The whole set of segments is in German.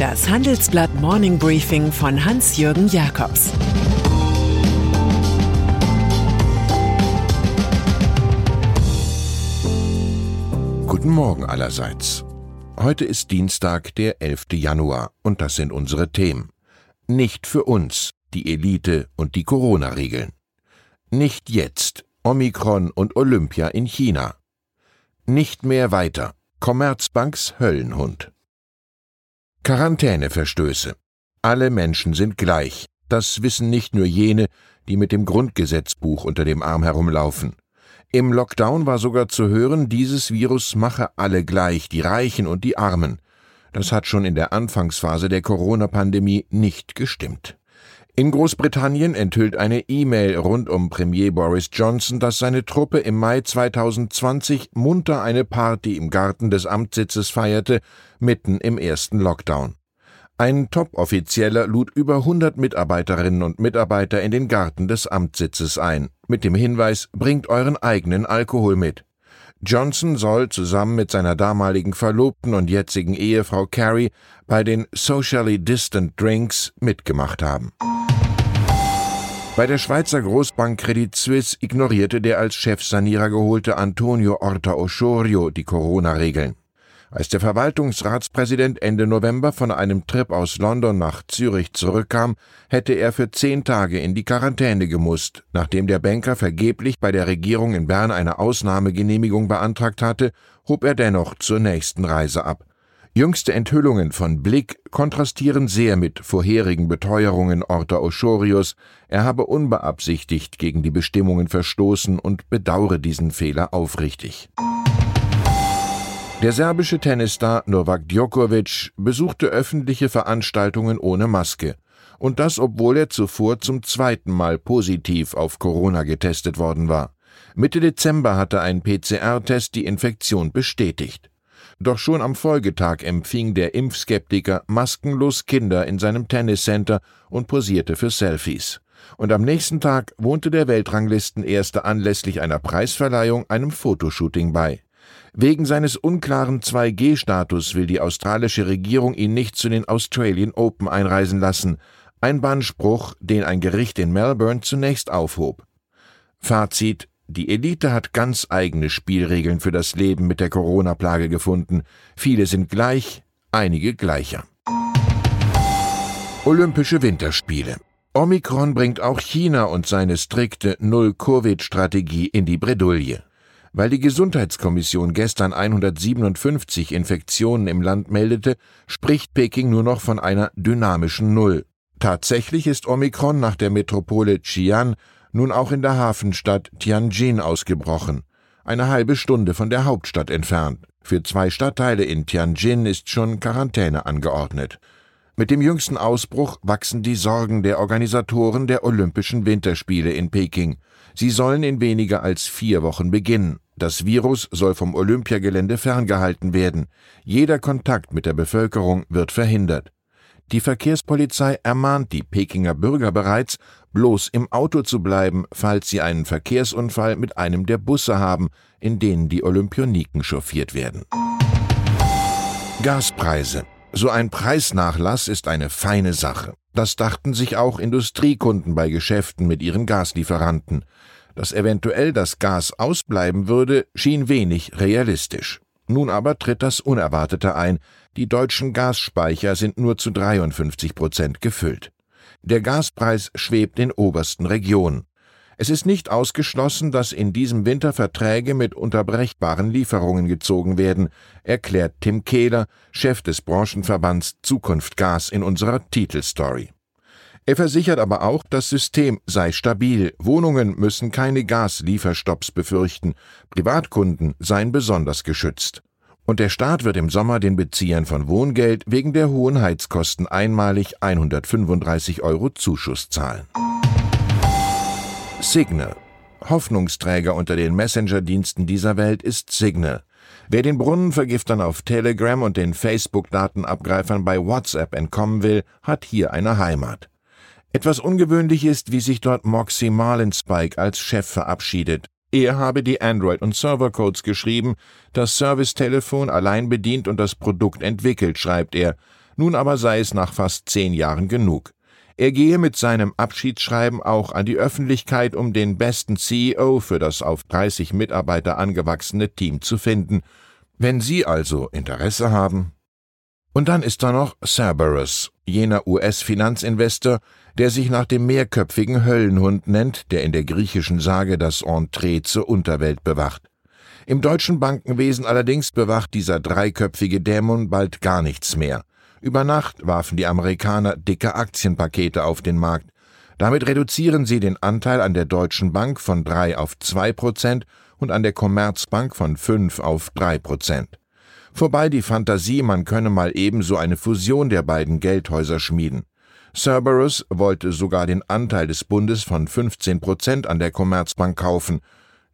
Das Handelsblatt Morning Briefing von Hans-Jürgen Jakobs Guten Morgen allerseits. Heute ist Dienstag, der 11. Januar, und das sind unsere Themen. Nicht für uns, die Elite und die Corona-Regeln. Nicht jetzt, Omikron und Olympia in China. Nicht mehr weiter, Commerzbanks Höllenhund. Quarantäneverstöße. Alle Menschen sind gleich. Das wissen nicht nur jene, die mit dem Grundgesetzbuch unter dem Arm herumlaufen. Im Lockdown war sogar zu hören, dieses Virus mache alle gleich, die Reichen und die Armen. Das hat schon in der Anfangsphase der Corona-Pandemie nicht gestimmt. In Großbritannien enthüllt eine E-Mail rund um Premier Boris Johnson, dass seine Truppe im Mai 2020 munter eine Party im Garten des Amtssitzes feierte, mitten im ersten Lockdown. Ein Top-Offizieller lud über 100 Mitarbeiterinnen und Mitarbeiter in den Garten des Amtssitzes ein, mit dem Hinweis, bringt euren eigenen Alkohol mit. Johnson soll zusammen mit seiner damaligen Verlobten und jetzigen Ehefrau Carrie bei den Socially Distant Drinks mitgemacht haben. Bei der Schweizer Großbank Credit Suisse ignorierte der als Chefsanierer geholte Antonio Orta Osorio die Corona-Regeln. Als der Verwaltungsratspräsident Ende November von einem Trip aus London nach Zürich zurückkam, hätte er für zehn Tage in die Quarantäne gemusst, nachdem der Banker vergeblich bei der Regierung in Bern eine Ausnahmegenehmigung beantragt hatte, hob er dennoch zur nächsten Reise ab. Jüngste Enthüllungen von Blick kontrastieren sehr mit vorherigen Beteuerungen Orta Oschorius, er habe unbeabsichtigt gegen die Bestimmungen verstoßen und bedauere diesen Fehler aufrichtig. Der serbische Tennisstar Novak Djokovic besuchte öffentliche Veranstaltungen ohne Maske. Und das, obwohl er zuvor zum zweiten Mal positiv auf Corona getestet worden war. Mitte Dezember hatte ein PCR-Test die Infektion bestätigt. Doch schon am Folgetag empfing der Impfskeptiker maskenlos Kinder in seinem Tenniscenter und posierte für Selfies. Und am nächsten Tag wohnte der Weltranglistenerste anlässlich einer Preisverleihung einem Fotoshooting bei. Wegen seines unklaren 2G-Status will die australische Regierung ihn nicht zu den Australian Open einreisen lassen, ein Bannspruch, den ein Gericht in Melbourne zunächst aufhob. Fazit die Elite hat ganz eigene Spielregeln für das Leben mit der Corona-Plage gefunden. Viele sind gleich, einige gleicher. Olympische Winterspiele. Omikron bringt auch China und seine strikte Null-Covid-Strategie in die Bredouille. Weil die Gesundheitskommission gestern 157 Infektionen im Land meldete, spricht Peking nur noch von einer dynamischen Null. Tatsächlich ist Omikron nach der Metropole Xi'an nun auch in der Hafenstadt Tianjin ausgebrochen, eine halbe Stunde von der Hauptstadt entfernt. Für zwei Stadtteile in Tianjin ist schon Quarantäne angeordnet. Mit dem jüngsten Ausbruch wachsen die Sorgen der Organisatoren der Olympischen Winterspiele in Peking. Sie sollen in weniger als vier Wochen beginnen. Das Virus soll vom Olympiagelände ferngehalten werden. Jeder Kontakt mit der Bevölkerung wird verhindert. Die Verkehrspolizei ermahnt die Pekinger Bürger bereits, bloß im Auto zu bleiben, falls sie einen Verkehrsunfall mit einem der Busse haben, in denen die Olympioniken chauffiert werden. Gaspreise. So ein Preisnachlass ist eine feine Sache. Das dachten sich auch Industriekunden bei Geschäften mit ihren Gaslieferanten. Dass eventuell das Gas ausbleiben würde, schien wenig realistisch. Nun aber tritt das Unerwartete ein. Die deutschen Gasspeicher sind nur zu 53 Prozent gefüllt. Der Gaspreis schwebt in obersten Regionen. Es ist nicht ausgeschlossen, dass in diesem Winter Verträge mit unterbrechbaren Lieferungen gezogen werden, erklärt Tim Kehler, Chef des Branchenverbands Zukunft Gas in unserer Titelstory. Er versichert aber auch, das System sei stabil, Wohnungen müssen keine Gaslieferstopps befürchten, Privatkunden seien besonders geschützt. Und der Staat wird im Sommer den Beziehern von Wohngeld wegen der hohen Heizkosten einmalig 135 Euro Zuschuss zahlen. Signal. Hoffnungsträger unter den Messenger-Diensten dieser Welt ist Signal. Wer den Brunnenvergiftern auf Telegram und den Facebook-Datenabgreifern bei WhatsApp entkommen will, hat hier eine Heimat. Etwas ungewöhnlich ist, wie sich dort Moxie Marlinspike als Chef verabschiedet. Er habe die Android- und Servercodes geschrieben, das Servicetelefon allein bedient und das Produkt entwickelt, schreibt er. Nun aber sei es nach fast zehn Jahren genug. Er gehe mit seinem Abschiedsschreiben auch an die Öffentlichkeit, um den besten CEO für das auf 30 Mitarbeiter angewachsene Team zu finden. Wenn Sie also Interesse haben. Und dann ist da noch Cerberus, jener US-Finanzinvestor, der sich nach dem mehrköpfigen Höllenhund nennt, der in der griechischen Sage das Entree zur Unterwelt bewacht. Im deutschen Bankenwesen allerdings bewacht dieser dreiköpfige Dämon bald gar nichts mehr. Über Nacht warfen die Amerikaner dicke Aktienpakete auf den Markt. Damit reduzieren sie den Anteil an der Deutschen Bank von drei auf zwei Prozent und an der Commerzbank von fünf auf drei Prozent. Vorbei die Fantasie, man könne mal ebenso eine Fusion der beiden Geldhäuser schmieden. Cerberus wollte sogar den Anteil des Bundes von 15 Prozent an der Commerzbank kaufen.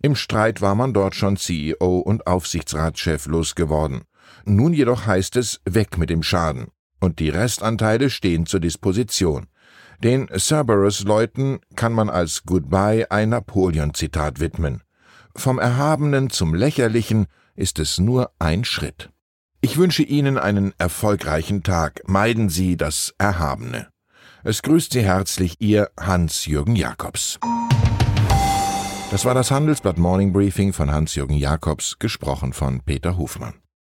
Im Streit war man dort schon CEO und Aufsichtsratschef losgeworden. Nun jedoch heißt es weg mit dem Schaden und die Restanteile stehen zur Disposition. Den Cerberus-Leuten kann man als Goodbye ein Napoleon-Zitat widmen. Vom Erhabenen zum Lächerlichen ist es nur ein Schritt. Ich wünsche Ihnen einen erfolgreichen Tag. Meiden Sie das Erhabene. Es grüßt Sie herzlich Ihr Hans-Jürgen Jakobs. Das war das Handelsblatt Morning Briefing von Hans-Jürgen Jakobs, gesprochen von Peter Hofmann.